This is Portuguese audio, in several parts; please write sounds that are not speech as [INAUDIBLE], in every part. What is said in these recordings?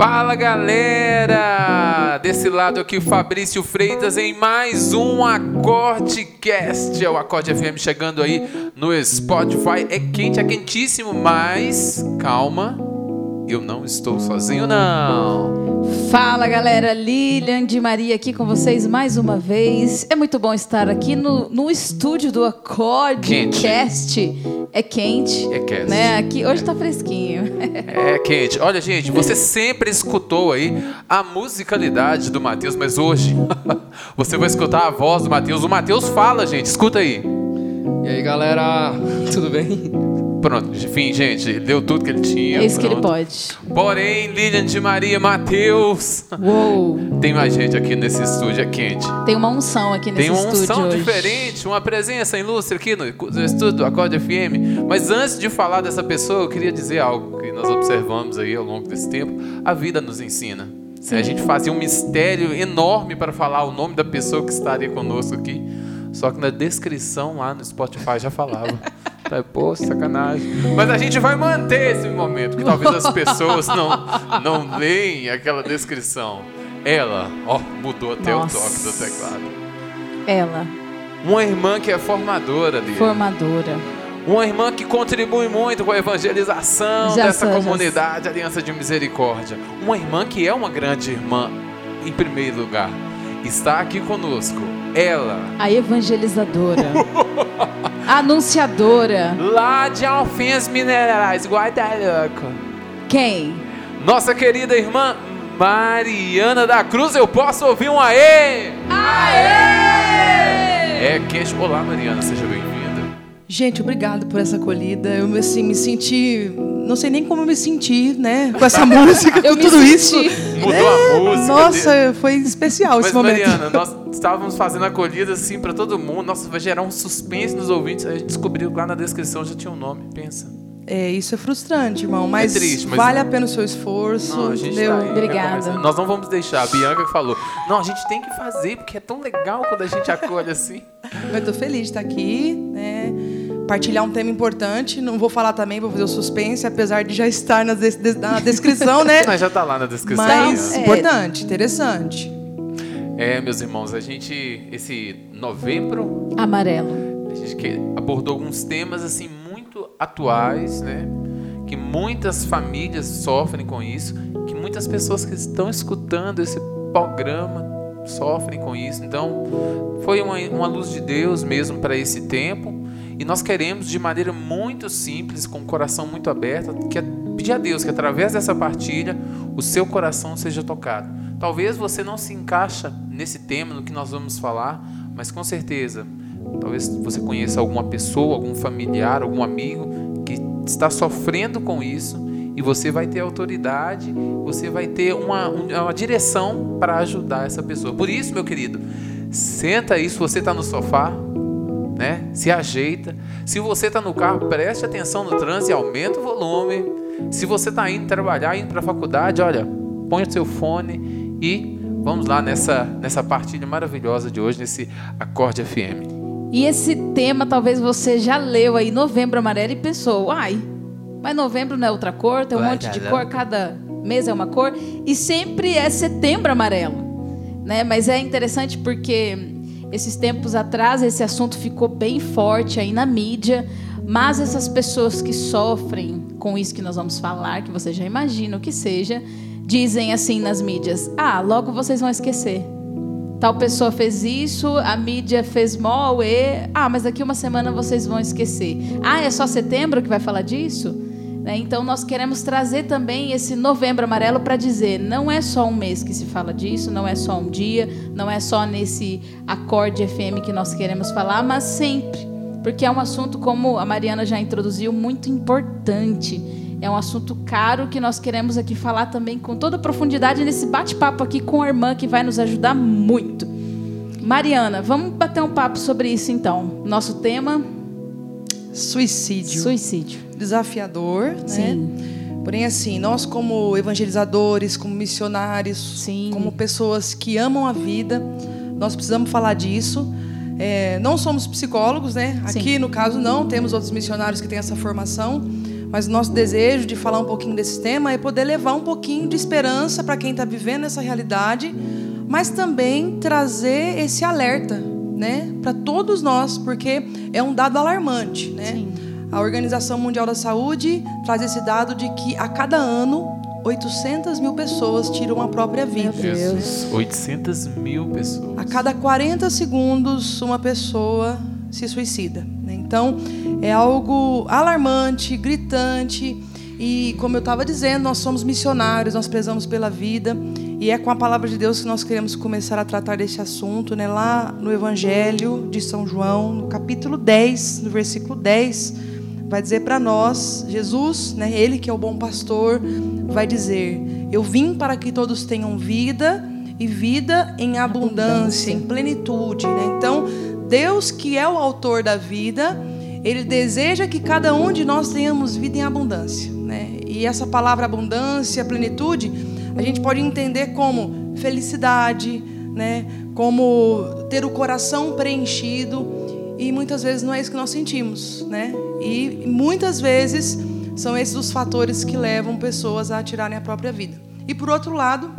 Fala galera! Desse lado aqui o Fabrício Freitas em mais um Acordecast. É o Acorde FM chegando aí no Spotify. É quente, é quentíssimo, mas calma, eu não estou sozinho não. Fala galera, Lilian de Maria aqui com vocês mais uma vez. É muito bom estar aqui no, no estúdio do Acordecast. É quente. É quente. Né? Aqui, hoje tá fresquinho. É quente. Olha, gente, você sempre escutou aí a musicalidade do Matheus, mas hoje [LAUGHS] você vai escutar a voz do Matheus. O Matheus fala, gente, escuta aí. E aí, galera, [LAUGHS] tudo bem? Pronto, enfim, gente, deu tudo que ele tinha. É isso que ele pronto. pode. Porém, Lilian de Maria, Matheus. Uou! [LAUGHS] Tem mais gente aqui nesse estúdio, é quente. Tem uma unção aqui nesse Tem uma estúdio unção hoje. diferente, uma presença ilustre aqui no, no estúdio do Acorde FM. Mas antes de falar dessa pessoa, eu queria dizer algo que nós observamos aí ao longo desse tempo. A vida nos ensina. Sim. A gente fazia um mistério enorme para falar o nome da pessoa que estaria conosco aqui. Só que na descrição lá no Spotify já falava. [LAUGHS] Pô, sacanagem. Mas a gente vai manter esse momento, que talvez as pessoas não, não leem aquela descrição. Ela, ó, mudou até Nossa. o toque do teclado. Ela, Uma irmã que é formadora ali. formadora. Uma irmã que contribui muito com a evangelização Já dessa sou, comunidade, Aliança de Misericórdia. Uma irmã que é uma grande irmã, em primeiro lugar. Está aqui conosco. Ela, A evangelizadora. [LAUGHS] anunciadora. lá de Alfens Minerais, Guadalupe. Quem? Nossa querida irmã Mariana da Cruz, eu posso ouvir um aê? Aê! É quente. Olá, Mariana, seja bem-vinda. Gente, obrigado por essa acolhida. Eu assim, me senti. Não sei nem como eu me senti, né? Com essa [LAUGHS] música, com tudo isso. Mudou É, a música. Nossa, foi especial Mas, esse momento. Mariana, nós estávamos fazendo acolhida assim para todo mundo. Nossa, vai gerar um suspense nos ouvintes. Aí a gente descobriu que lá na descrição já tinha um nome. Pensa. É, isso é frustrante, irmão. Mas, triste, mas- vale a pena o seu esforço. Não, a gente entendeu? tá aí, Obrigada. Nós não vamos deixar. A Bianca falou. Não, a gente tem que fazer, porque é tão legal quando a gente acolhe assim. Mas tô feliz de estar aqui, né? Partilhar um tema importante. Não vou falar também, vou fazer o suspense, apesar de já estar na, des- na descrição, né? [LAUGHS] Mas já tá lá na descrição. Mas né? é. importante, interessante. É, meus irmãos, a gente, esse novembro, Amarelo. a gente que- abordou alguns temas assim muito atuais, né? Que muitas famílias sofrem com isso, que muitas pessoas que estão escutando esse programa sofrem com isso. Então, foi uma, uma luz de Deus mesmo para esse tempo. E nós queremos, de maneira muito simples, com o coração muito aberto, que é pedir a Deus que através dessa partilha o seu coração seja tocado. Talvez você não se encaixa nesse tema, no que nós vamos falar, mas com certeza, talvez você conheça alguma pessoa, algum familiar, algum amigo que está sofrendo com isso e você vai ter autoridade, você vai ter uma, um- uma direção para ajudar essa pessoa. Por isso, meu querido, senta aí se você está no sofá, né? Se ajeita. Se você está no carro, preste atenção no trânsito e aumenta o volume. Se você está indo trabalhar, indo para a faculdade, olha, põe o seu fone e vamos lá nessa, nessa partilha maravilhosa de hoje, nesse Acorde FM. E esse tema talvez você já leu aí, Novembro Amarelo, e pensou, ai, mas novembro não é outra cor, tem um Vai, monte de cor, cada mês é uma cor, e sempre é setembro amarelo. Né? Mas é interessante porque esses tempos atrás esse assunto ficou bem forte aí na mídia, mas essas pessoas que sofrem com isso que nós vamos falar, que você já imagina o que seja, dizem assim nas mídias: ah, logo vocês vão esquecer. Tal pessoa fez isso, a mídia fez mó, e ah, mas daqui uma semana vocês vão esquecer. Ah, é só setembro que vai falar disso? Né? Então nós queremos trazer também esse novembro amarelo para dizer, não é só um mês que se fala disso, não é só um dia, não é só nesse acorde FM que nós queremos falar, mas sempre, porque é um assunto como a Mariana já introduziu muito importante É um assunto caro que nós queremos aqui falar também com toda profundidade nesse bate-papo aqui com a irmã que vai nos ajudar muito. Mariana, vamos bater um papo sobre isso então. Nosso tema: Suicídio. suicídio. Desafiador, né? Sim. Porém, assim, nós como evangelizadores, como missionários, Sim. como pessoas que amam a vida, nós precisamos falar disso. É, não somos psicólogos, né? Sim. Aqui, no caso, não. Temos outros missionários que têm essa formação. Mas o nosso desejo de falar um pouquinho desse tema é poder levar um pouquinho de esperança para quem está vivendo essa realidade, mas também trazer esse alerta, né? Para todos nós, porque é um dado alarmante, né? Sim. A Organização Mundial da Saúde traz esse dado de que a cada ano 800 mil pessoas tiram a própria vida. Meu Deus. Jesus, 800 mil pessoas. A cada 40 segundos, uma pessoa se suicida. né? Então, é algo alarmante, gritante. E, como eu estava dizendo, nós somos missionários, nós prezamos pela vida. E é com a palavra de Deus que nós queremos começar a tratar desse assunto. Né? Lá no Evangelho de São João, no capítulo 10, no versículo 10, vai dizer para nós, Jesus, né, ele que é o bom pastor, vai dizer: Eu vim para que todos tenham vida e vida em abundância, em plenitude. né? Então, Deus, que é o autor da vida, ele deseja que cada um de nós tenhamos vida em abundância. Né? E essa palavra abundância, plenitude, a gente pode entender como felicidade, né? como ter o coração preenchido. E muitas vezes não é isso que nós sentimos. Né? E muitas vezes são esses os fatores que levam pessoas a tirarem a própria vida. E por outro lado,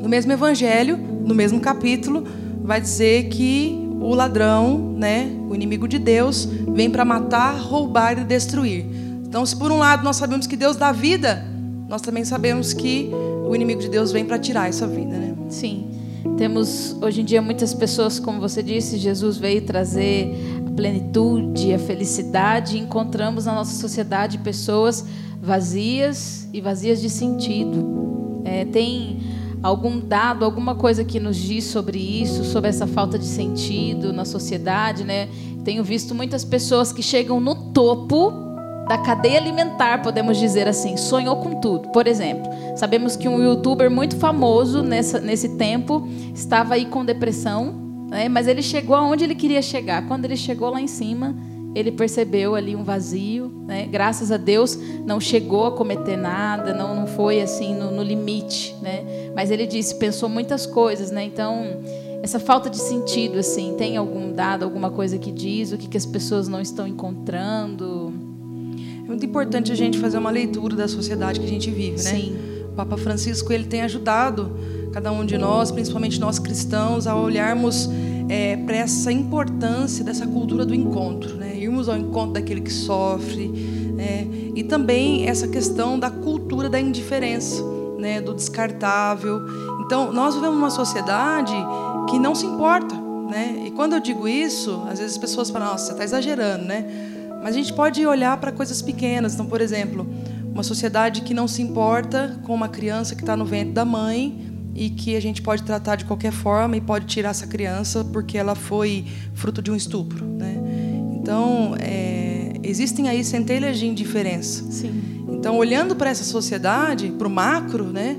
no mesmo evangelho, no mesmo capítulo, vai dizer que o ladrão, né, o inimigo de Deus, vem para matar, roubar e destruir. Então, se por um lado nós sabemos que Deus dá vida, nós também sabemos que o inimigo de Deus vem para tirar essa vida, né? Sim. Temos hoje em dia muitas pessoas, como você disse, Jesus veio trazer a plenitude, a felicidade. Encontramos na nossa sociedade pessoas vazias e vazias de sentido. É, tem algum dado, alguma coisa que nos diz sobre isso, sobre essa falta de sentido na sociedade, né? Tenho visto muitas pessoas que chegam no topo da cadeia alimentar, podemos dizer assim, sonhou com tudo. Por exemplo, sabemos que um youtuber muito famoso nessa, nesse tempo estava aí com depressão, né? mas ele chegou aonde ele queria chegar. Quando ele chegou lá em cima, ele percebeu ali um vazio. Né? Graças a Deus, não chegou a cometer nada, não, não foi assim no, no limite. Né? Mas ele disse, pensou muitas coisas. Né? Então, essa falta de sentido, assim, tem algum dado, alguma coisa que diz o que, que as pessoas não estão encontrando? É muito importante a gente fazer uma leitura da sociedade que a gente vive, né? Sim. O Papa Francisco ele tem ajudado cada um de nós, principalmente nós cristãos, a olharmos é, para essa importância dessa cultura do encontro, né? Irmos ao encontro daquele que sofre, né? E também essa questão da cultura da indiferença, né? Do descartável. Então, nós vivemos uma sociedade que não se importa, né? E quando eu digo isso, às vezes as pessoas falam: "Nossa, você está exagerando, né?" Mas a gente pode olhar para coisas pequenas. Então, por exemplo, uma sociedade que não se importa com uma criança que está no ventre da mãe e que a gente pode tratar de qualquer forma e pode tirar essa criança porque ela foi fruto de um estupro. Né? Então, é, existem aí centelhas de indiferença. Sim. Então, olhando para essa sociedade, para o macro, né,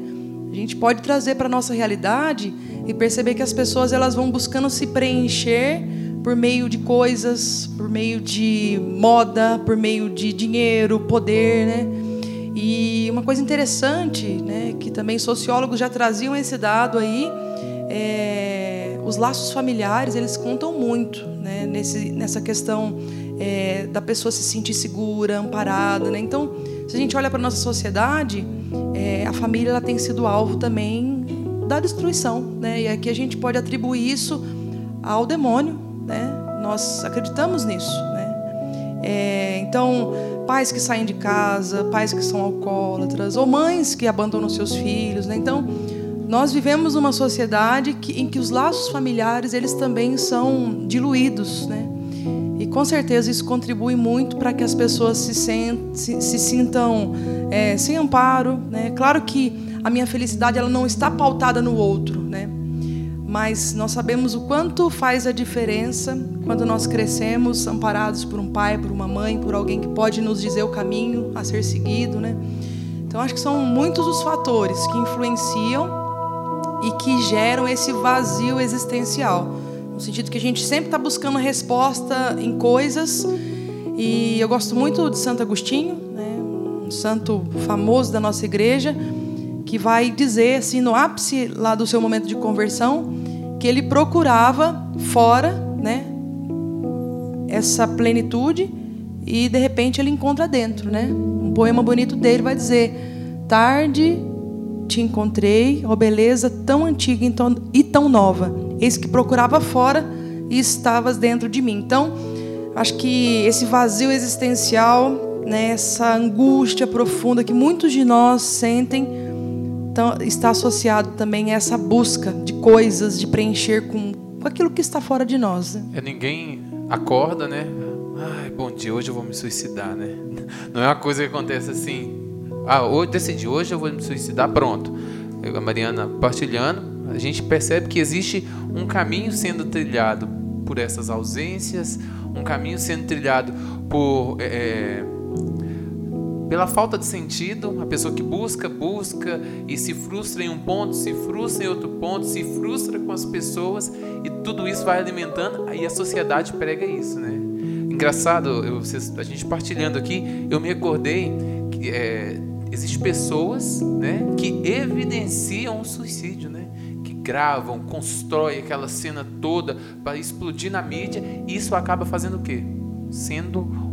a gente pode trazer para a nossa realidade e perceber que as pessoas elas vão buscando se preencher por meio de coisas, por meio de moda, por meio de dinheiro, poder, né? E uma coisa interessante, né, que também sociólogos já traziam esse dado aí, é, os laços familiares eles contam muito, né, nesse, nessa questão é, da pessoa se sentir segura, amparada, né? Então, se a gente olha para nossa sociedade, é, a família ela tem sido alvo também da destruição, né? E aqui a gente pode atribuir isso ao demônio, né? Nós acreditamos nisso, né? É, então, pais que saem de casa, pais que são alcoólatras, ou mães que abandonam seus filhos, né? Então, nós vivemos uma sociedade que, em que os laços familiares eles também são diluídos, né? E com certeza isso contribui muito para que as pessoas se, sent, se, se sintam é, sem amparo, né? Claro que a minha felicidade ela não está pautada no outro, né? Mas nós sabemos o quanto faz a diferença quando nós crescemos amparados por um pai, por uma mãe, por alguém que pode nos dizer o caminho a ser seguido, né? Então acho que são muitos os fatores que influenciam e que geram esse vazio existencial, no sentido que a gente sempre está buscando resposta em coisas. E eu gosto muito de Santo Agostinho, né? um santo famoso da nossa igreja que vai dizer, assim, no ápice lá do seu momento de conversão, que ele procurava fora, né, essa plenitude e de repente ele encontra dentro, né? Um poema bonito dele vai dizer: Tarde te encontrei, ó beleza tão antiga e tão nova. Eis que procurava fora e estavas dentro de mim. Então, acho que esse vazio existencial, né, essa angústia profunda que muitos de nós sentem, então, está associado também a essa busca de coisas, de preencher com, aquilo que está fora de nós. Né? É, ninguém acorda, né? Ai, bom dia, hoje eu vou me suicidar, né? Não é uma coisa que acontece assim. Ah, hoje decidi, hoje eu vou me suicidar, pronto. A Mariana partilhando, a gente percebe que existe um caminho sendo trilhado por essas ausências, um caminho sendo trilhado por é, pela falta de sentido, a pessoa que busca, busca e se frustra em um ponto, se frustra em outro ponto, se frustra com as pessoas e tudo isso vai alimentando, aí a sociedade prega isso, né? Engraçado, eu, a gente partilhando aqui, eu me acordei que é, existem pessoas né, que evidenciam o suicídio, né? Que gravam, constroem aquela cena toda para explodir na mídia e isso acaba fazendo o quê? Sendo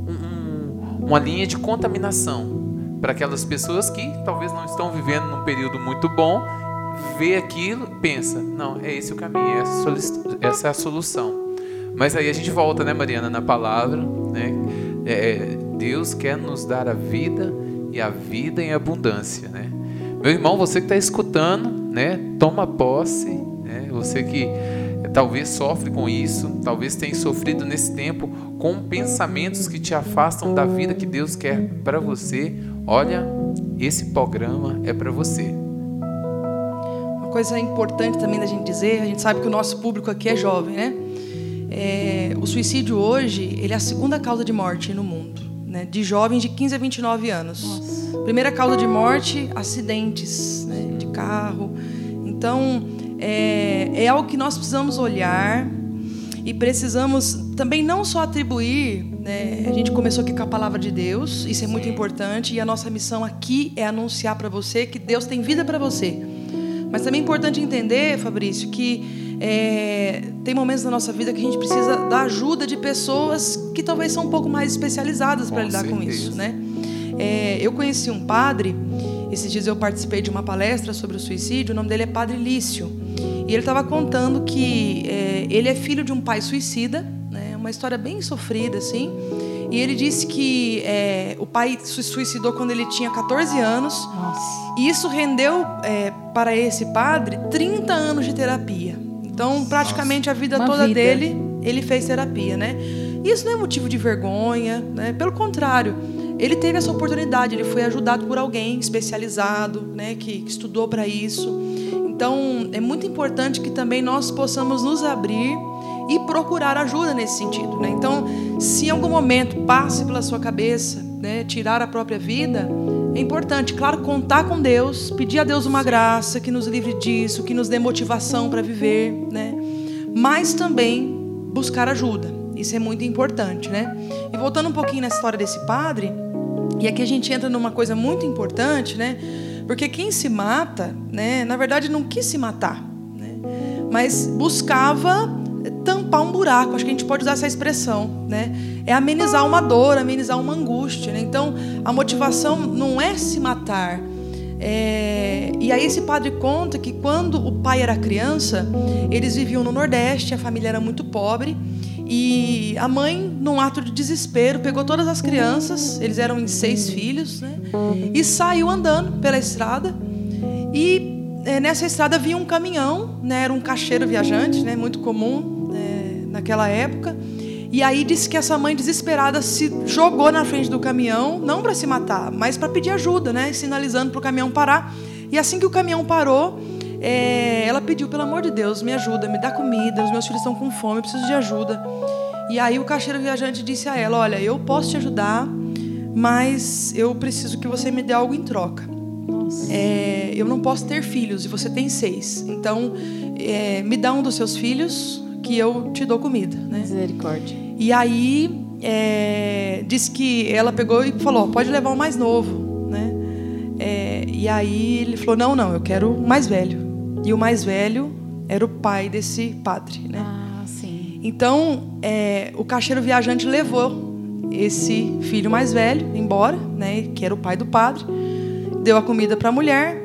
uma linha de contaminação para aquelas pessoas que talvez não estão vivendo num período muito bom, vê aquilo, pensa, não, é esse o caminho, essa é a solução. Mas aí a gente volta, né, Mariana, na palavra, né? É, Deus quer nos dar a vida e a vida em abundância, né? Meu irmão, você que está escutando, né? Toma posse, né? Você que talvez sofre com isso, talvez tenha sofrido nesse tempo com pensamentos que te afastam da vida que Deus quer para você. Olha, esse programa é para você. Uma coisa importante também da gente dizer, a gente sabe que o nosso público aqui é jovem, né? É, o suicídio hoje, ele é a segunda causa de morte no mundo, né? De jovens de 15 a 29 anos. Nossa. Primeira causa de morte, acidentes né? de carro. Então, é, é algo que nós precisamos olhar e precisamos também não só atribuir, né, a gente começou aqui com a palavra de Deus, isso é muito importante, e a nossa missão aqui é anunciar para você que Deus tem vida para você. Mas também é importante entender, Fabrício, que é, tem momentos na nossa vida que a gente precisa da ajuda de pessoas que talvez são um pouco mais especializadas para lidar certeza. com isso. Né? É, eu conheci um padre, esses dias eu participei de uma palestra sobre o suicídio, o nome dele é Padre Lício. E ele estava contando que é, ele é filho de um pai suicida, né, uma história bem sofrida, assim. E ele disse que é, o pai se suicidou quando ele tinha 14 anos. Nossa. E isso rendeu é, para esse padre 30 anos de terapia. Então, praticamente a vida uma toda vida. dele, ele fez terapia, né? Isso não é motivo de vergonha, né? Pelo contrário, ele teve essa oportunidade, ele foi ajudado por alguém especializado, né, que, estudou para isso. Então, é muito importante que também nós possamos nos abrir e procurar ajuda nesse sentido. Né? Então, se em algum momento passe pela sua cabeça né, tirar a própria vida, é importante, claro, contar com Deus, pedir a Deus uma graça que nos livre disso, que nos dê motivação para viver, né? mas também buscar ajuda. Isso é muito importante. Né? E voltando um pouquinho na história desse padre, e aqui a gente entra numa coisa muito importante, né? Porque quem se mata, né, na verdade não quis se matar, né, mas buscava tampar um buraco. Acho que a gente pode usar essa expressão, né? É amenizar uma dor, amenizar uma angústia. Né? Então, a motivação não é se matar. É... E aí esse padre conta que quando o pai era criança, eles viviam no Nordeste, a família era muito pobre. E a mãe, num ato de desespero, pegou todas as crianças, eles eram em seis filhos, né? E saiu andando pela estrada. E é, nessa estrada vinha um caminhão, né? Era um cacheiro viajante, né? Muito comum é, naquela época. E aí disse que essa mãe desesperada se jogou na frente do caminhão, não para se matar, mas para pedir ajuda, né? Sinalizando para o caminhão parar. E assim que o caminhão parou, é, ela pediu, pelo amor de Deus, me ajuda, me dá comida, os meus filhos estão com fome, eu preciso de ajuda. E aí o caixeiro viajante disse a ela: Olha, eu posso te ajudar, mas eu preciso que você me dê algo em troca. É, eu não posso ter filhos e você tem seis. Então, é, me dá um dos seus filhos que eu te dou comida. Né? Misericórdia. E aí é, disse que ela pegou e falou: pode levar o mais novo, né? É, e aí ele falou: não, não, eu quero o mais velho. E o mais velho era o pai desse padre, né? Ah, sim. Então é, o caixeiro viajante levou esse filho mais velho embora, né? Que era o pai do padre, deu a comida para a mulher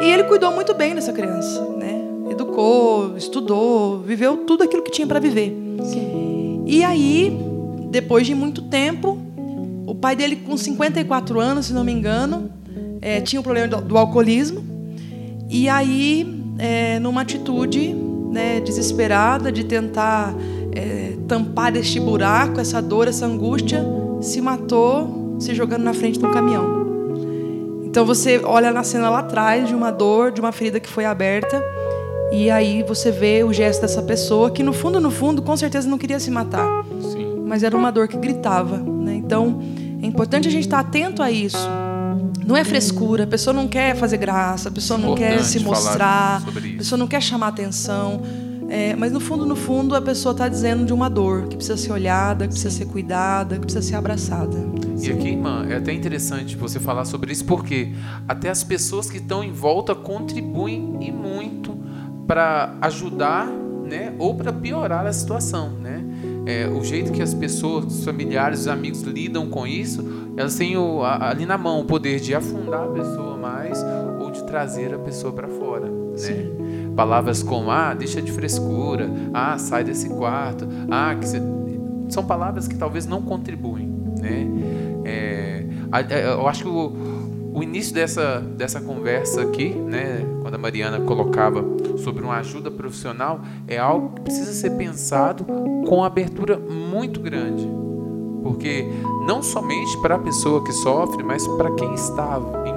e ele cuidou muito bem dessa criança, né? Educou, estudou, viveu tudo aquilo que tinha para viver. Sim. E aí, depois de muito tempo, o pai dele, com 54 anos, se não me engano, é, tinha o problema do, do alcoolismo. E aí, é, numa atitude né, desesperada de tentar é, tampar este buraco, essa dor, essa angústia, se matou se jogando na frente do caminhão. Então você olha na cena lá atrás de uma dor, de uma ferida que foi aberta, e aí você vê o gesto dessa pessoa que no fundo, no fundo, com certeza não queria se matar Sim. mas era uma dor que gritava. Né? Então, é importante a gente estar atento a isso. Não é frescura, a pessoa não quer fazer graça, a pessoa não quer se mostrar, a pessoa não quer chamar atenção. É, mas no fundo, no fundo, a pessoa está dizendo de uma dor que precisa ser olhada, que precisa ser cuidada, que precisa ser abraçada. E aqui, irmã, é até interessante você falar sobre isso, porque até as pessoas que estão em volta contribuem e muito para ajudar, né, ou para piorar a situação, né? É, o jeito que as pessoas, os familiares, os amigos lidam com isso, elas têm o, a- ali na mão o poder de afundar a pessoa mais ou de trazer a pessoa para fora, né? Palavras como ah, deixa de frescura, ah, sai desse quarto, ah, que você são palavras que talvez não contribuem, né? É, é, eu acho que o, o início dessa, dessa conversa aqui, né, quando a Mariana colocava sobre uma ajuda profissional, é algo que precisa ser pensado com abertura muito grande, porque não somente para a pessoa que sofre, mas para quem está em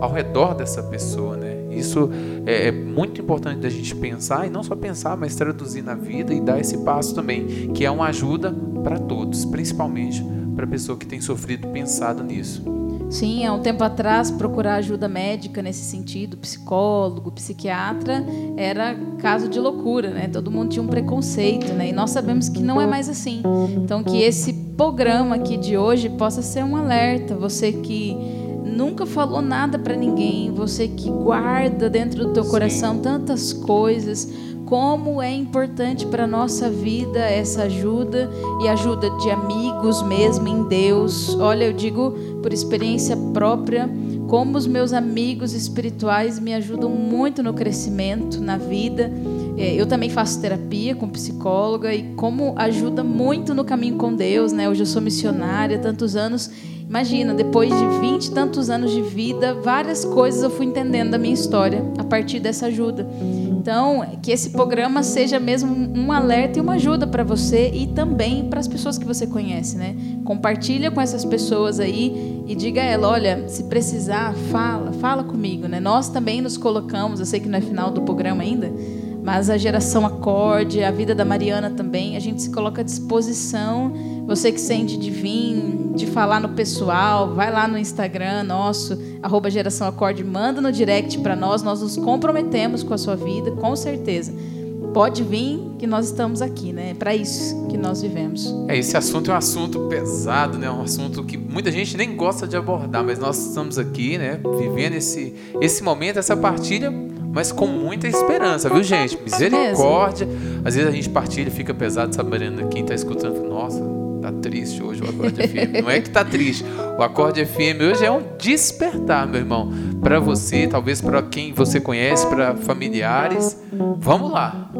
ao redor dessa pessoa, né? Isso é, é muito importante da gente pensar e não só pensar, mas traduzir na vida e dar esse passo também, que é uma ajuda para todos, principalmente para a pessoa que tem sofrido pensado nisso. Sim, há um tempo atrás, procurar ajuda médica nesse sentido, psicólogo, psiquiatra, era caso de loucura, né? Todo mundo tinha um preconceito, né? E nós sabemos que não é mais assim. Então, que esse programa aqui de hoje possa ser um alerta. Você que nunca falou nada para ninguém, você que guarda dentro do teu coração tantas coisas, como é importante para nossa vida essa ajuda e ajuda de amigos mesmo em Deus. Olha, eu digo por experiência própria, como os meus amigos espirituais me ajudam muito no crescimento, na vida. É, Eu também faço terapia com psicóloga e como ajuda muito no caminho com Deus, né? Hoje eu sou missionária, tantos anos. Imagina, depois de 20 e tantos anos de vida, várias coisas eu fui entendendo da minha história a partir dessa ajuda. Então, que esse programa seja mesmo um alerta e uma ajuda para você e também para as pessoas que você conhece, né? Compartilha com essas pessoas aí e diga a ela, olha, se precisar, fala, fala comigo, né? Nós também nos colocamos, eu sei que não é final do programa ainda, mas a geração acorde, a vida da Mariana também, a gente se coloca à disposição. Você que sente de vir, de falar no pessoal, vai lá no Instagram nosso, arroba geração acorde, manda no direct para nós, nós nos comprometemos com a sua vida, com certeza. Pode vir que nós estamos aqui, né? É para isso que nós vivemos. É, esse assunto é um assunto pesado, né? Um assunto que muita gente nem gosta de abordar, mas nós estamos aqui, né? Vivendo esse, esse momento, essa partilha, mas com muita esperança, viu, gente? Misericórdia. Às vezes a gente partilha, fica pesado, sabe, Mariana? Quem tá escutando, fala, nossa, tá triste hoje o Acorde FM. [LAUGHS] Não é que tá triste. O Acorde FM hoje é um despertar, meu irmão. Para você, talvez para quem você conhece, para familiares. Vamos lá.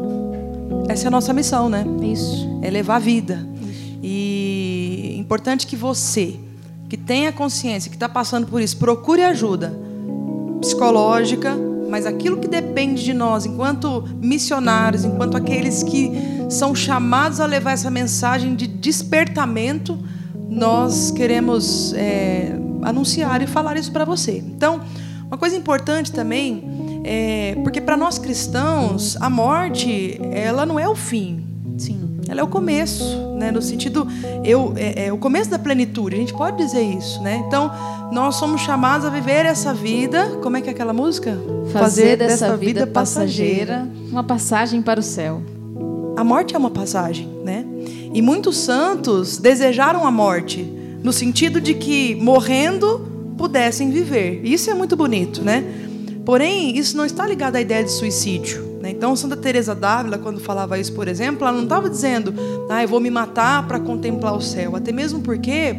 Essa é a nossa missão, né? Isso. é levar a vida. E é importante que você, que tenha consciência, que está passando por isso, procure ajuda psicológica, mas aquilo que depende de nós, enquanto missionários, enquanto aqueles que são chamados a levar essa mensagem de despertamento, nós queremos é, anunciar e falar isso para você. Então, uma coisa importante também é, porque para nós cristãos a morte ela não é o fim. Ela é o começo, né? No sentido, eu é, é o começo da plenitude. A gente pode dizer isso, né? Então nós somos chamados a viver essa vida. Como é que é aquela música? Fazer, dessa, vida, passageira uma passagem para o céu. A morte é uma passagem, né? E muitos santos desejaram a morte no sentido de que morrendo pudessem viver. Isso é muito bonito, né? Porém, isso não está ligado à ideia de suicídio. Né? Então, Santa Teresa d'Ávila, quando falava isso, por exemplo, ela não estava dizendo, ah, eu vou me matar para contemplar o céu. Até mesmo porque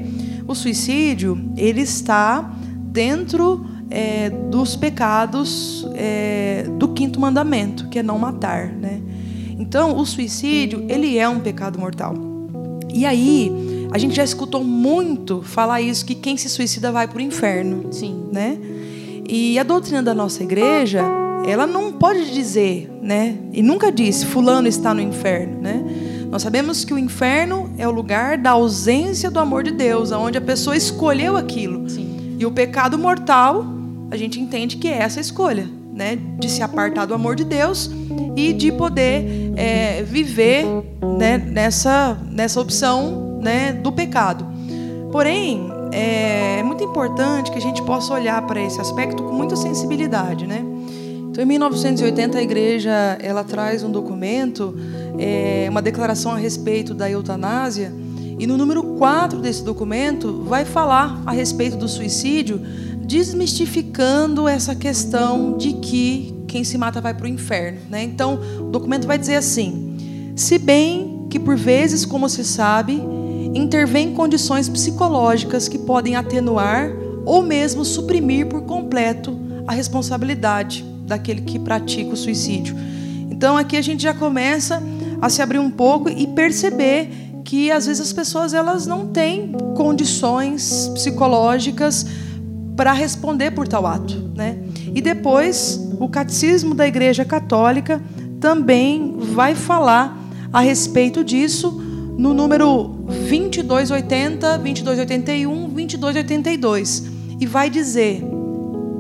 o suicídio ele está dentro é, dos pecados é, do quinto mandamento, que é não matar, né? Então, o suicídio ele é um pecado mortal. E aí, a gente já escutou muito falar isso que quem se suicida vai para o inferno, Sim. né? E a doutrina da nossa igreja, ela não pode dizer, né? E nunca disse fulano está no inferno, né? Nós sabemos que o inferno é o lugar da ausência do amor de Deus, onde a pessoa escolheu aquilo. Sim. E o pecado mortal, a gente entende que é essa escolha, né? De se apartar do amor de Deus e de poder é, viver né, nessa, nessa opção né, do pecado. Porém, é, é muito importante que a gente possa olhar para esse aspecto com muita sensibilidade, né? Então, em 1980, a igreja ela traz um documento, é, uma declaração a respeito da eutanásia, e no número 4 desse documento vai falar a respeito do suicídio, desmistificando essa questão de que quem se mata vai para o inferno. Né? Então, o documento vai dizer assim: se bem que por vezes, como se sabe, intervém condições psicológicas que podem atenuar ou mesmo suprimir por completo a responsabilidade daquele que pratica o suicídio. Então aqui a gente já começa a se abrir um pouco e perceber que às vezes as pessoas elas não têm condições psicológicas para responder por tal ato, né? E depois o catecismo da Igreja Católica também vai falar a respeito disso no número 2280, 2281, 2282 e vai dizer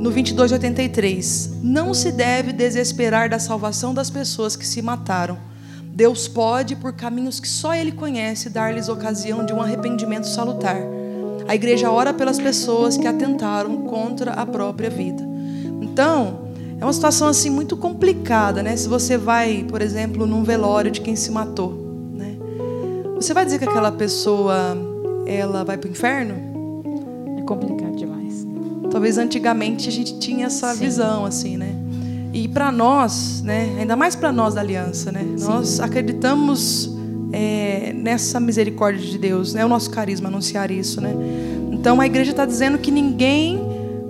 no 2283: Não se deve desesperar da salvação das pessoas que se mataram. Deus pode, por caminhos que só Ele conhece, dar-lhes ocasião de um arrependimento salutar. A igreja ora pelas pessoas que atentaram contra a própria vida. Então, é uma situação assim muito complicada, né? Se você vai, por exemplo, num velório de quem se matou, né? Você vai dizer que aquela pessoa ela vai para o inferno? É complicado. Talvez antigamente a gente tinha essa Sim. visão assim, né? E para nós, né? Ainda mais para nós da aliança, né? Nós acreditamos é, nessa misericórdia de Deus, né? É o nosso carisma anunciar isso, né? Então a igreja está dizendo que ninguém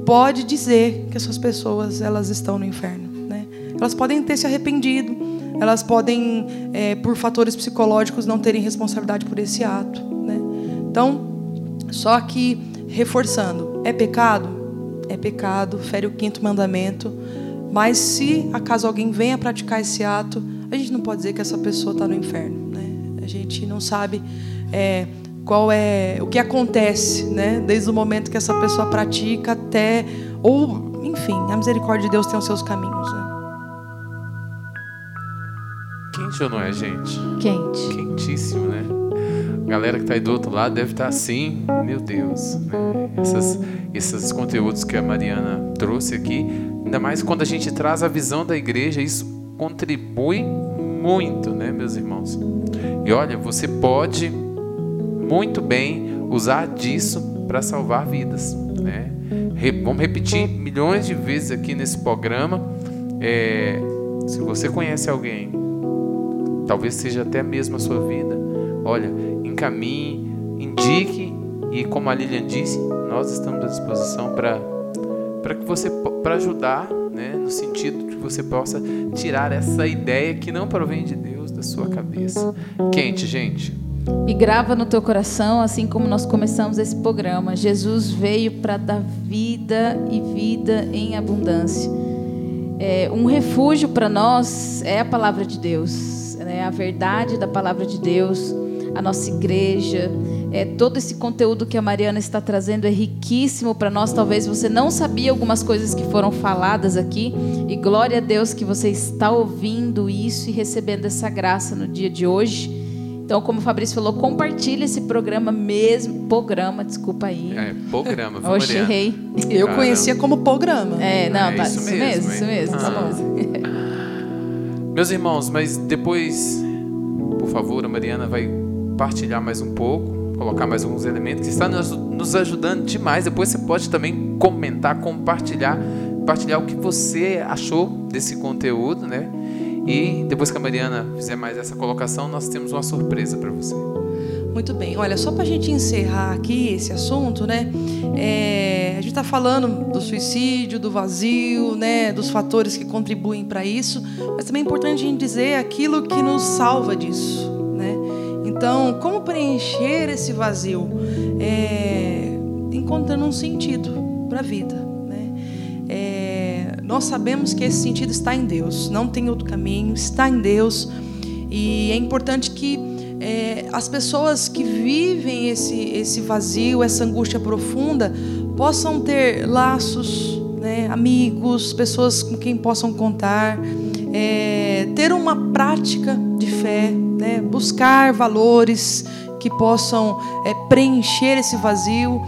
pode dizer que essas pessoas elas estão no inferno, né? Elas podem ter se arrependido, elas podem, é, por fatores psicológicos, não terem responsabilidade por esse ato, né? Então, só que reforçando, é pecado, é pecado, fere o quinto mandamento. Mas se acaso alguém venha praticar esse ato, a gente não pode dizer que essa pessoa está no inferno, né? A gente não sabe é, qual é o que acontece, né? Desde o momento que essa pessoa pratica até ou, enfim, a misericórdia de Deus tem os seus caminhos, né? Quente ou não é, gente? Quente. Quentíssimo, né? A galera que tá aí do outro lado deve estar assim, meu Deus. Né? Essas, esses conteúdos que a Mariana trouxe aqui, ainda mais quando a gente traz a visão da igreja, isso contribui muito, né, meus irmãos? E olha, você pode muito bem usar disso para salvar vidas, né? Vamos repetir milhões de vezes aqui nesse programa. É, se você conhece alguém talvez seja até mesmo a sua vida. Olha, encaminhe, indique e como a Lilian disse, nós estamos à disposição para para que você para ajudar, né, no sentido que você possa tirar essa ideia que não provém de Deus da sua cabeça. Quente, gente. E grava no teu coração, assim como nós começamos esse programa. Jesus veio para dar vida e vida em abundância. É, um refúgio para nós é a palavra de Deus, né? a verdade da palavra de Deus, a nossa igreja, É, todo esse conteúdo que a Mariana está trazendo é riquíssimo para nós. Talvez você não sabia algumas coisas que foram faladas aqui. E glória a Deus que você está ouvindo isso e recebendo essa graça no dia de hoje. Então, como o Fabrício falou, compartilhe esse programa mesmo. Programa, desculpa aí. É, programa, viu, Oxe, errei. Eu Caramba. conhecia como programa. É, não, É tá, isso isso mesmo, mesmo, isso mesmo. isso Ah. mesmo. Meus irmãos, mas depois, por favor, a Mariana vai partilhar mais um pouco, colocar mais alguns elementos que está nos, ajudando demais. Depois você pode também comentar, compartilhar, compartilhar o que você achou desse conteúdo, né? E depois que a Mariana fizer mais essa colocação, nós temos uma surpresa para você. Muito bem. Olha, só para a gente encerrar aqui esse assunto, né? é, a gente está falando do suicídio, do vazio, né? Dos fatores que contribuem para isso, mas também é importante a gente dizer aquilo que nos salva disso? Então, como preencher esse vazio? É, encontrando um sentido para a vida, né? É, nós sabemos que esse sentido está em Deus, não tem outro caminho, está em Deus. E é importante que é, as pessoas que vivem esse, esse vazio, essa angústia profunda, possam ter laços, né, amigos, pessoas com quem possam contar, é, ter uma prática de fé, né, buscar valores que possam é, preencher esse vazio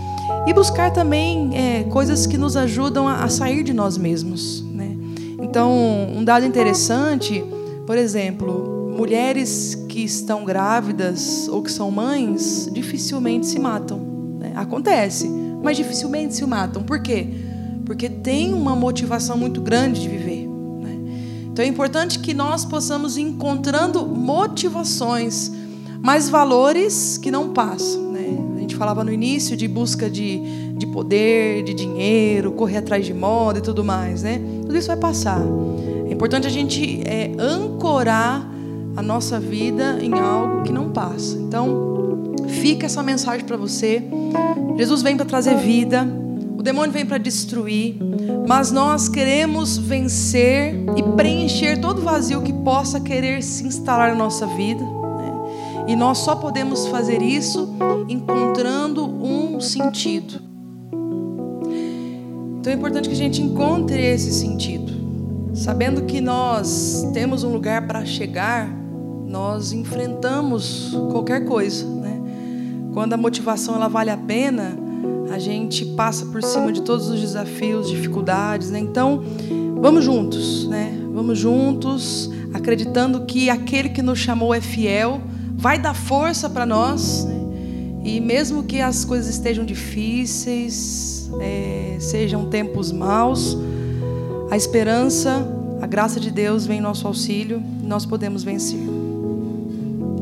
e buscar também é, coisas que nos ajudam a, a sair de nós mesmos. Né? Então, um dado interessante, por exemplo, mulheres que estão grávidas ou que são mães dificilmente se matam. né? Acontece, mas dificilmente se matam. Por quê? Porque tem uma motivação muito grande de viver. Então é importante que nós possamos ir encontrando motivações, mas valores que não passam. né? A gente falava no início de busca de, de poder, de dinheiro, correr atrás de moda e tudo mais. Né? Tudo isso vai passar. É importante a gente é, ancorar a nossa vida em algo que não passa. Então, fica essa mensagem para você. Jesus vem para trazer vida, demônio vem para destruir, mas nós queremos vencer e preencher todo vazio que possa querer se instalar na nossa vida. né? E nós só podemos fazer isso encontrando um sentido. Então é importante que a gente encontre esse sentido. Sabendo que nós temos um lugar para chegar, nós enfrentamos qualquer coisa, né? Quando a motivação ela vale a pena, a gente passa por cima de todos os desafios, dificuldades, né? Então, vamos juntos, né? Vamos juntos, acreditando que aquele que nos chamou é fiel, vai dar força para nós, né? E mesmo que as coisas estejam difíceis, é, sejam tempos maus, a esperança, a graça de Deus vem em nosso auxílio e nós podemos vencer.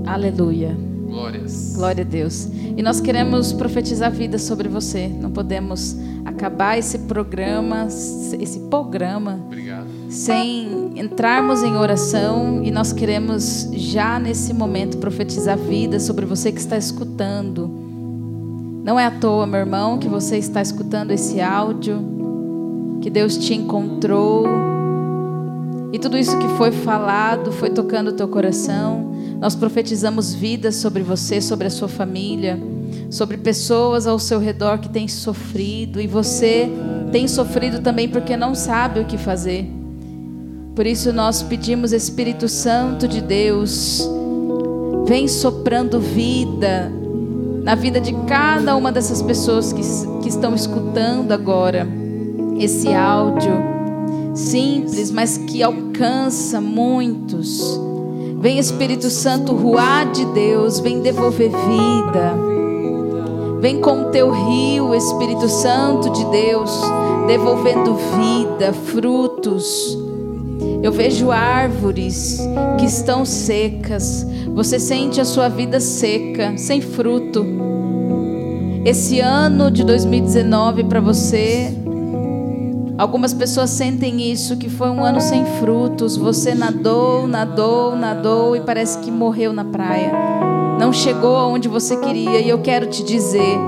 Aleluia. Glórias. Glória a Deus. E nós queremos profetizar vida sobre você. Não podemos acabar esse programa, esse programa, Obrigado. sem entrarmos em oração. E nós queremos já nesse momento profetizar vida sobre você que está escutando. Não é à toa, meu irmão, que você está escutando esse áudio, que Deus te encontrou. E tudo isso que foi falado foi tocando o teu coração. Nós profetizamos vida sobre você, sobre a sua família, sobre pessoas ao seu redor que têm sofrido e você tem sofrido também porque não sabe o que fazer. Por isso nós pedimos Espírito Santo de Deus, vem soprando vida na vida de cada uma dessas pessoas que, que estão escutando agora esse áudio simples, mas que alcança muitos. Vem Espírito Santo, ruar de Deus, vem devolver vida. Vem com o teu rio, Espírito Santo de Deus, devolvendo vida, frutos. Eu vejo árvores que estão secas. Você sente a sua vida seca, sem fruto. Esse ano de 2019 para você, algumas pessoas sentem isso, que foi um ano sem frutos. Você nadou, nadou, nadou e parece que morreu na praia. Não chegou aonde você queria. E eu quero te dizer,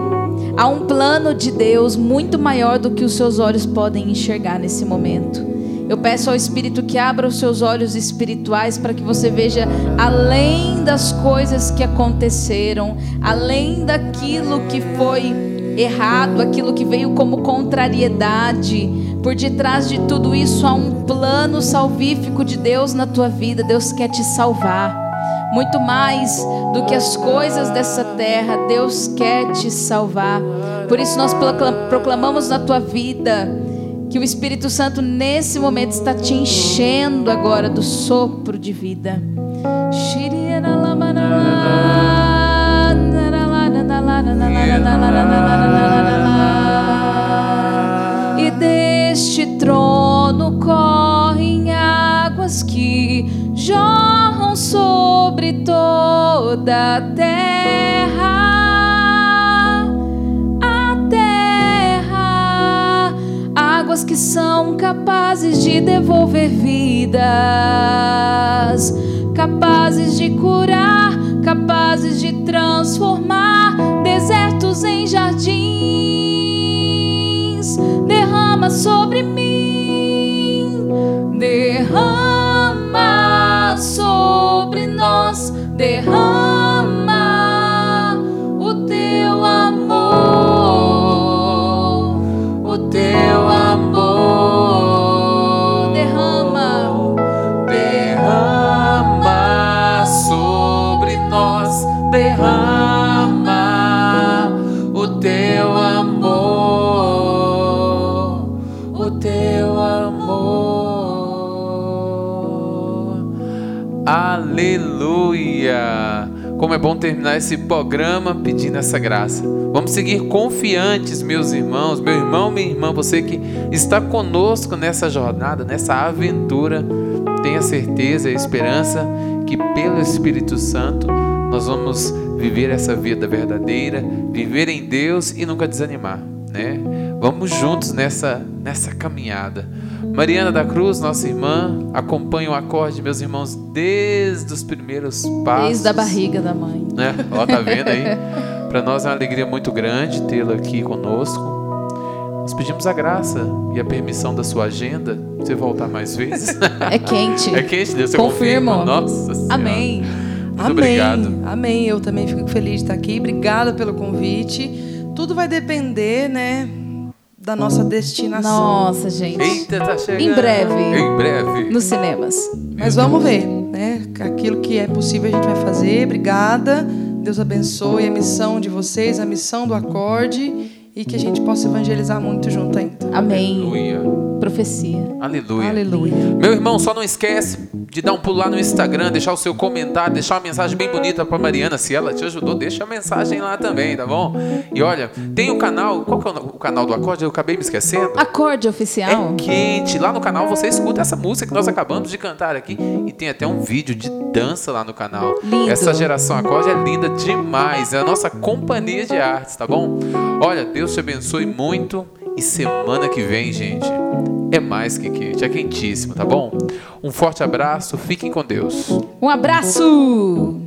há um plano de Deus muito maior do que os seus olhos podem enxergar nesse momento. Eu peço ao Espírito que abra os seus olhos espirituais para que você veja além das coisas que aconteceram, além daquilo que foi errado, aquilo que veio como contrariedade. Por detrás de tudo isso há um plano salvífico de Deus na tua vida. Deus quer te salvar. Muito mais do que as coisas dessa terra, Deus quer te salvar. Por isso nós proclamamos na tua vida que o Espírito Santo nesse momento está te enchendo agora do sopro de vida. E toda a terra. A terra, águas que são capazes de devolver vidas, capazes de curar, capazes de transformar desertos em jardins. Derrama sobre mim, derrama o teu amor, o teu amor, derrama, Derrama sobre nós, derrama o teu amor, o teu amor. Aleluia! Como é bom terminar esse programa pedindo essa graça. Vamos seguir confiantes, meus irmãos, meu irmão, minha irmã, você que está conosco nessa jornada, nessa aventura tenha certeza e esperança que pelo Espírito Santo nós vamos viver essa vida verdadeira, viver em Deus e nunca desanimar, né? Vamos juntos nessa nessa caminhada. Mariana da Cruz, nossa irmã, acompanha o acorde, meus irmãos, desde os primeiros passos. desde a barriga da mãe. Né? Ó, tá vendo aí? [LAUGHS] Para nós é uma alegria muito grande tê-la aqui conosco. Nós pedimos a graça e a permissão da sua agenda, você voltar mais vezes. [LAUGHS] É quente. É quente, Deus, você Confirmo. confirma? Nossa Senhora. Amém. Muito Amém. obrigado. Amém. Eu também fico feliz de estar aqui. Obrigada pelo convite. Tudo vai depender, né, da nossa destinação. Nossa, gente. Eita, tá chegando. Em breve. Em breve. Nos cinemas. Mas vamos ver, né? Aquilo que é possível a gente vai fazer. Obrigada. Deus abençoe a missão de vocês, a missão do acorde e que a gente possa evangelizar muito junto ainda. Amém. Aleluia. Profecia. Aleluia. Aleluia. Meu irmão, só não esquece de dar um pulo lá no Instagram, deixar o seu comentário, deixar uma mensagem bem bonita pra Mariana. Se ela te ajudou, deixa a mensagem lá também, tá bom? E olha, tem o canal. Qual que é o o canal do acorde? Eu acabei me esquecendo. Acorde oficial. É quente. Lá no canal você escuta essa música que nós acabamos de cantar aqui. E tem até um vídeo de dança lá no canal. Lindo. Essa geração acorde é linda demais. É a nossa companhia de artes, tá bom? Olha, Deus te abençoe muito. E semana que vem, gente, é mais que quente. É quentíssimo, tá bom? Um forte abraço. Fiquem com Deus. Um abraço!